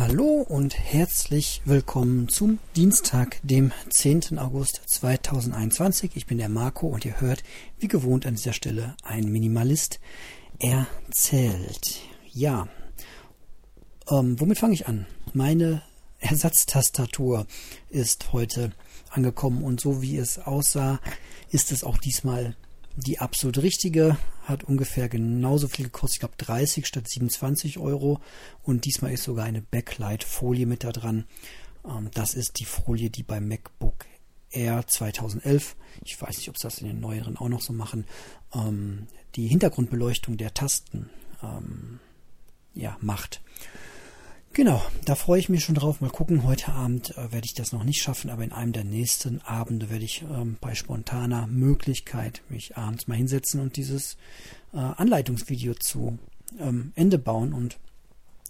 Hallo und herzlich willkommen zum Dienstag, dem 10. August 2021. Ich bin der Marco und ihr hört wie gewohnt an dieser Stelle ein Minimalist erzählt. Ja, ähm, womit fange ich an? Meine Ersatztastatur ist heute angekommen und so wie es aussah, ist es auch diesmal die absolut richtige hat ungefähr genauso viel gekostet, ich glaube 30 statt 27 Euro. Und diesmal ist sogar eine Backlight-Folie mit da dran. Ähm, das ist die Folie, die beim MacBook Air 2011, ich weiß nicht, ob sie das in den neueren auch noch so machen, ähm, die Hintergrundbeleuchtung der Tasten ähm, ja, macht. Genau, da freue ich mich schon drauf. Mal gucken, heute Abend äh, werde ich das noch nicht schaffen, aber in einem der nächsten Abende werde ich ähm, bei spontaner Möglichkeit mich abends mal hinsetzen und dieses äh, Anleitungsvideo zu ähm, Ende bauen. Und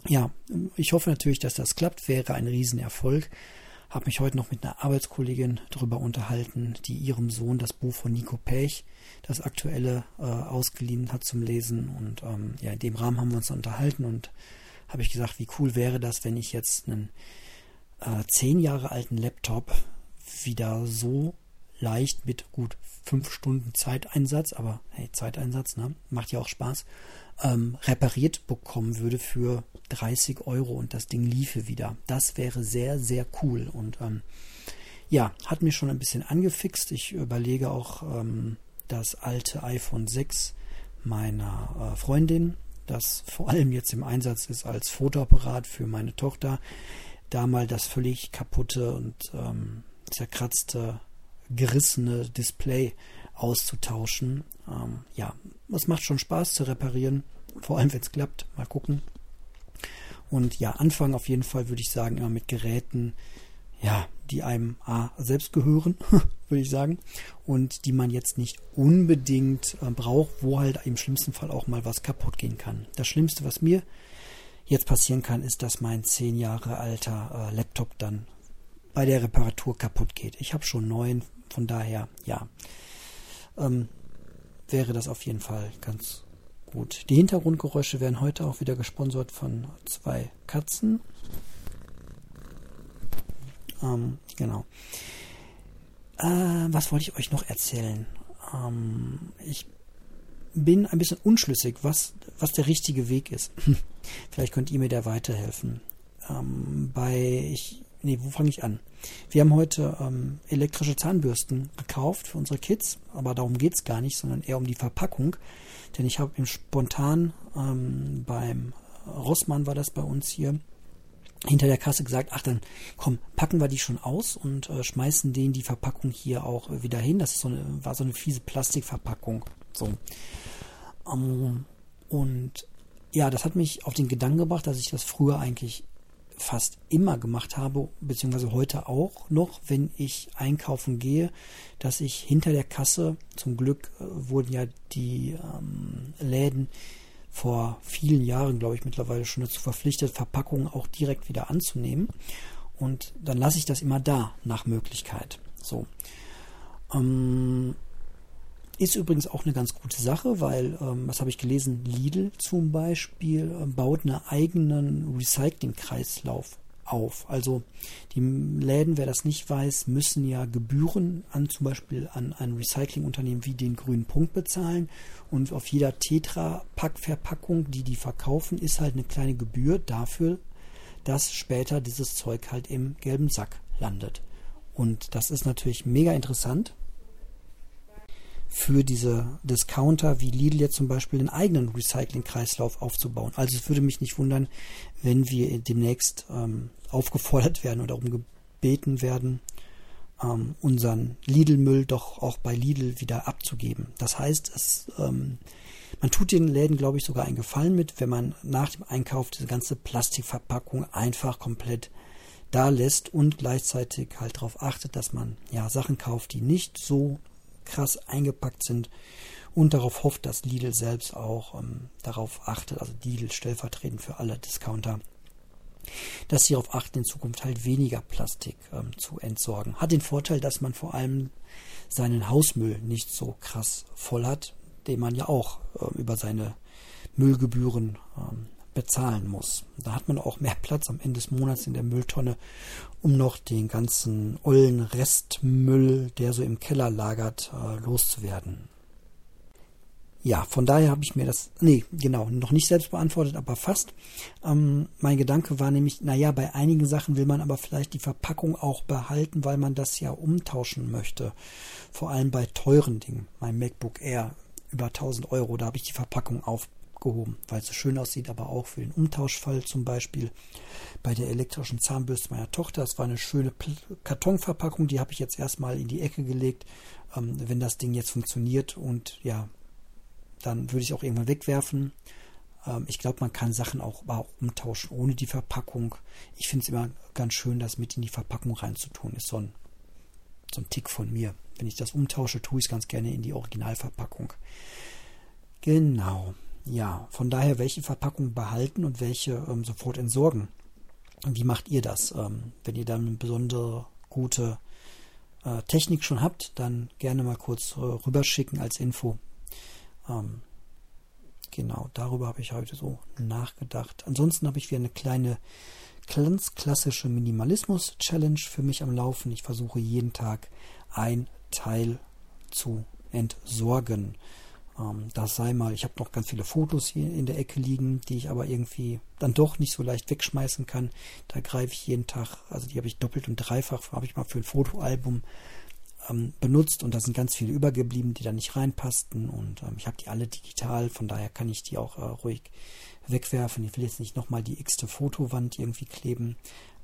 ja, ich hoffe natürlich, dass das klappt. Wäre ein Riesenerfolg. Habe mich heute noch mit einer Arbeitskollegin darüber unterhalten, die ihrem Sohn das Buch von Nico Pech, das aktuelle, äh, ausgeliehen hat zum Lesen. Und ähm, ja, in dem Rahmen haben wir uns unterhalten und habe ich gesagt, wie cool wäre das, wenn ich jetzt einen äh, zehn Jahre alten Laptop wieder so leicht mit gut fünf Stunden Zeiteinsatz, aber hey, Zeiteinsatz, ne? macht ja auch Spaß, ähm, repariert bekommen würde für 30 Euro und das Ding liefe wieder. Das wäre sehr, sehr cool und ähm, ja, hat mich schon ein bisschen angefixt. Ich überlege auch ähm, das alte iPhone 6 meiner äh, Freundin das vor allem jetzt im Einsatz ist als Fotoapparat für meine Tochter, da mal das völlig kaputte und ähm, zerkratzte, gerissene Display auszutauschen. Ähm, ja, es macht schon Spaß zu reparieren, vor allem wenn es klappt. Mal gucken. Und ja, anfangen auf jeden Fall würde ich sagen, immer mit Geräten, ja, die einem A selbst gehören, würde ich sagen, und die man jetzt nicht unbedingt äh, braucht, wo halt im schlimmsten Fall auch mal was kaputt gehen kann. Das Schlimmste, was mir jetzt passieren kann, ist, dass mein zehn Jahre alter äh, Laptop dann bei der Reparatur kaputt geht. Ich habe schon neun, von daher, ja, ähm, wäre das auf jeden Fall ganz gut. Die Hintergrundgeräusche werden heute auch wieder gesponsert von zwei Katzen. Ähm, genau. Äh, was wollte ich euch noch erzählen? Ähm, ich bin ein bisschen unschlüssig, was, was der richtige Weg ist. Vielleicht könnt ihr mir da weiterhelfen. Ähm, bei, ich, nee, wo fange ich an? Wir haben heute ähm, elektrische Zahnbürsten gekauft für unsere Kids, aber darum geht es gar nicht, sondern eher um die Verpackung. Denn ich habe im Spontan ähm, beim Rossmann war das bei uns hier, hinter der Kasse gesagt, ach dann komm, packen wir die schon aus und äh, schmeißen denen die Verpackung hier auch äh, wieder hin. Das so eine, war so eine fiese Plastikverpackung. So. Ähm, und ja, das hat mich auf den Gedanken gebracht, dass ich das früher eigentlich fast immer gemacht habe, beziehungsweise heute auch noch, wenn ich einkaufen gehe, dass ich hinter der Kasse, zum Glück äh, wurden ja die ähm, Läden vor vielen Jahren, glaube ich, mittlerweile schon dazu verpflichtet, Verpackungen auch direkt wieder anzunehmen. Und dann lasse ich das immer da, nach Möglichkeit. So. Ähm, ist übrigens auch eine ganz gute Sache, weil, ähm, was habe ich gelesen, Lidl zum Beispiel äh, baut einen eigenen Recyclingkreislauf auf. Also die Läden, wer das nicht weiß, müssen ja Gebühren an zum Beispiel an ein Recyclingunternehmen wie den Grünen Punkt bezahlen. Und auf jeder Tetra-Pack-Verpackung, die die verkaufen, ist halt eine kleine Gebühr dafür, dass später dieses Zeug halt im gelben Sack landet. Und das ist natürlich mega interessant für diese Discounter wie Lidl jetzt zum Beispiel den eigenen Recycling-Kreislauf aufzubauen. Also es würde mich nicht wundern, wenn wir demnächst ähm, aufgefordert werden oder darum gebeten werden, ähm, unseren Lidl-Müll doch auch bei Lidl wieder abzugeben. Das heißt, es, ähm, man tut den Läden, glaube ich, sogar einen Gefallen mit, wenn man nach dem Einkauf diese ganze Plastikverpackung einfach komplett da lässt und gleichzeitig halt darauf achtet, dass man ja Sachen kauft, die nicht so krass eingepackt sind und darauf hofft, dass Lidl selbst auch ähm, darauf achtet, also Lidl stellvertretend für alle Discounter, dass sie darauf achten, in Zukunft halt weniger Plastik ähm, zu entsorgen. Hat den Vorteil, dass man vor allem seinen Hausmüll nicht so krass voll hat, den man ja auch äh, über seine Müllgebühren ähm, bezahlen muss. Da hat man auch mehr Platz am Ende des Monats in der Mülltonne, um noch den ganzen ollen Restmüll, der so im Keller lagert, äh, loszuwerden. Ja, von daher habe ich mir das, nee, genau, noch nicht selbst beantwortet, aber fast. Ähm, mein Gedanke war nämlich, naja, bei einigen Sachen will man aber vielleicht die Verpackung auch behalten, weil man das ja umtauschen möchte. Vor allem bei teuren Dingen. Mein MacBook Air über 1000 Euro, da habe ich die Verpackung aufgehoben, weil es so schön aussieht, aber auch für den Umtauschfall zum Beispiel bei der elektrischen Zahnbürste meiner Tochter. Das war eine schöne Kartonverpackung, die habe ich jetzt erstmal in die Ecke gelegt. Ähm, wenn das Ding jetzt funktioniert und ja, dann würde ich auch irgendwann wegwerfen. Ähm, ich glaube, man kann Sachen auch, auch umtauschen ohne die Verpackung. Ich finde es immer ganz schön, das mit in die Verpackung reinzutun. Ist so ein, so ein Tick von mir. Wenn ich das umtausche, tue ich es ganz gerne in die Originalverpackung. Genau. Ja, von daher, welche Verpackung behalten und welche ähm, sofort entsorgen. Und wie macht ihr das? Ähm, wenn ihr dann eine besondere gute äh, Technik schon habt, dann gerne mal kurz äh, rüberschicken als Info. Ähm, genau, darüber habe ich heute so nachgedacht. Ansonsten habe ich wieder eine kleine ganz klassische Minimalismus-Challenge für mich am Laufen. Ich versuche jeden Tag ein Teil zu entsorgen. Ähm, das sei mal, ich habe noch ganz viele Fotos hier in der Ecke liegen, die ich aber irgendwie dann doch nicht so leicht wegschmeißen kann. Da greife ich jeden Tag, also die habe ich doppelt und dreifach, habe ich mal für ein Fotoalbum ähm, benutzt und da sind ganz viele übergeblieben, die da nicht reinpassten und ähm, ich habe die alle digital, von daher kann ich die auch äh, ruhig wegwerfen. Ich will jetzt nicht nochmal die x-te Fotowand irgendwie kleben,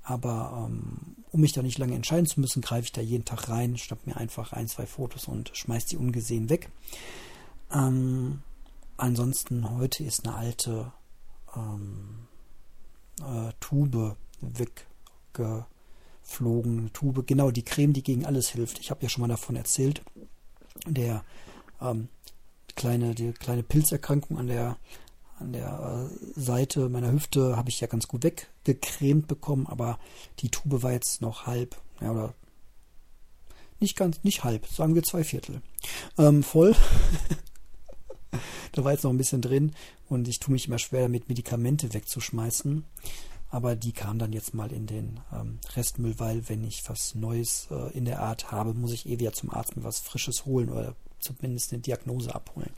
aber ähm, um mich da nicht lange entscheiden zu müssen, greife ich da jeden Tag rein, schnapp mir einfach ein, zwei Fotos und schmeiß die ungesehen weg. Ähm, ansonsten heute ist eine alte ähm, äh, Tube wegge Flogen, Tube, genau die Creme, die gegen alles hilft. Ich habe ja schon mal davon erzählt. Der ähm, kleine, die kleine Pilzerkrankung an der an der äh, Seite meiner Hüfte habe ich ja ganz gut weggecremt bekommen, aber die Tube war jetzt noch halb, ja, oder nicht ganz, nicht halb, sagen wir zwei Viertel. Ähm, voll. da war jetzt noch ein bisschen drin und ich tue mich immer schwer damit, Medikamente wegzuschmeißen. Aber die kam dann jetzt mal in den ähm, Restmüll, weil wenn ich was Neues äh, in der Art habe, muss ich eh wieder zum Arzt mir was Frisches holen oder zumindest eine Diagnose abholen.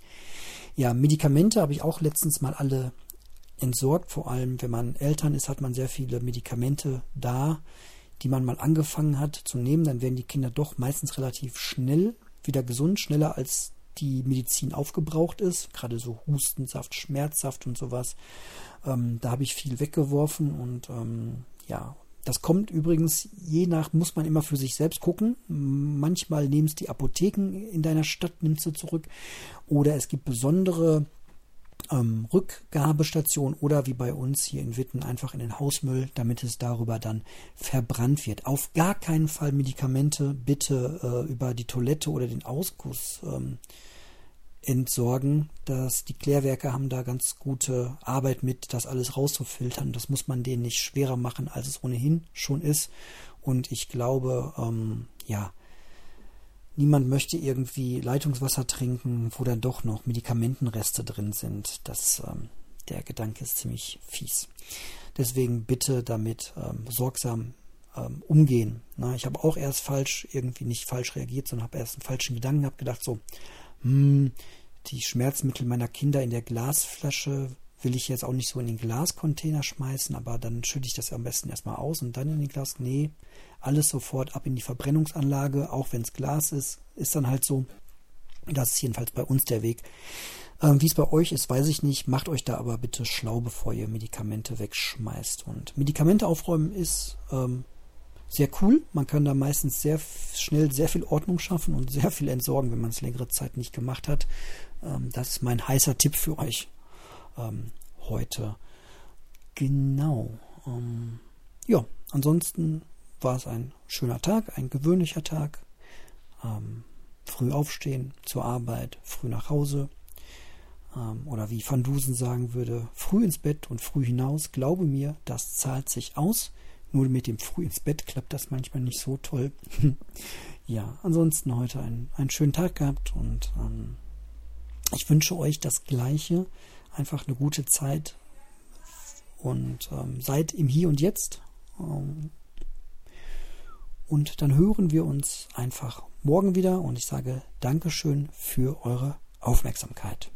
Ja, Medikamente habe ich auch letztens mal alle entsorgt. Vor allem, wenn man Eltern ist, hat man sehr viele Medikamente da, die man mal angefangen hat zu nehmen. Dann werden die Kinder doch meistens relativ schnell wieder gesund, schneller als die Medizin aufgebraucht ist. Gerade so Hustensaft, Schmerzsaft und sowas. Ähm, da habe ich viel weggeworfen und ähm, ja, das kommt übrigens, je nach, muss man immer für sich selbst gucken. Manchmal nehmen es die Apotheken in deiner Stadt, nimmst du zurück. Oder es gibt besondere ähm, Rückgabestationen oder wie bei uns hier in Witten einfach in den Hausmüll, damit es darüber dann verbrannt wird. Auf gar keinen Fall Medikamente bitte äh, über die Toilette oder den Ausguss ähm, entsorgen. Dass die Klärwerke haben da ganz gute Arbeit mit, das alles rauszufiltern. Das muss man denen nicht schwerer machen, als es ohnehin schon ist. Und ich glaube, ähm, ja, niemand möchte irgendwie Leitungswasser trinken, wo dann doch noch Medikamentenreste drin sind. Das, ähm, der Gedanke ist ziemlich fies. Deswegen bitte damit ähm, sorgsam ähm, umgehen. Na, ich habe auch erst falsch, irgendwie nicht falsch reagiert, sondern habe erst einen falschen Gedanken, habe gedacht so, hm, die Schmerzmittel meiner Kinder in der Glasflasche will ich jetzt auch nicht so in den Glascontainer schmeißen, aber dann schütte ich das am besten erstmal aus und dann in den Glas. Nee, alles sofort ab in die Verbrennungsanlage, auch wenn es Glas ist, ist dann halt so. Das ist jedenfalls bei uns der Weg. Ähm, Wie es bei euch ist, weiß ich nicht. Macht euch da aber bitte schlau, bevor ihr Medikamente wegschmeißt. Und Medikamente aufräumen ist ähm, sehr cool. Man kann da meistens sehr schnell sehr viel Ordnung schaffen und sehr viel entsorgen, wenn man es längere Zeit nicht gemacht hat. Ähm, das ist mein heißer Tipp für euch ähm, heute. Genau. Ähm, ja, ansonsten war es ein schöner Tag, ein gewöhnlicher Tag. Ähm, früh aufstehen, zur Arbeit, früh nach Hause. Ähm, oder wie Van Dusen sagen würde, früh ins Bett und früh hinaus. Glaube mir, das zahlt sich aus. Nur mit dem früh ins Bett klappt das manchmal nicht so toll. ja, ansonsten heute einen, einen schönen Tag gehabt und ähm, ich wünsche euch das Gleiche. Einfach eine gute Zeit. und ähm, seid im Hier und Jetzt. Ähm, und dann hören wir uns einfach morgen wieder und ich sage Dankeschön für eure Aufmerksamkeit.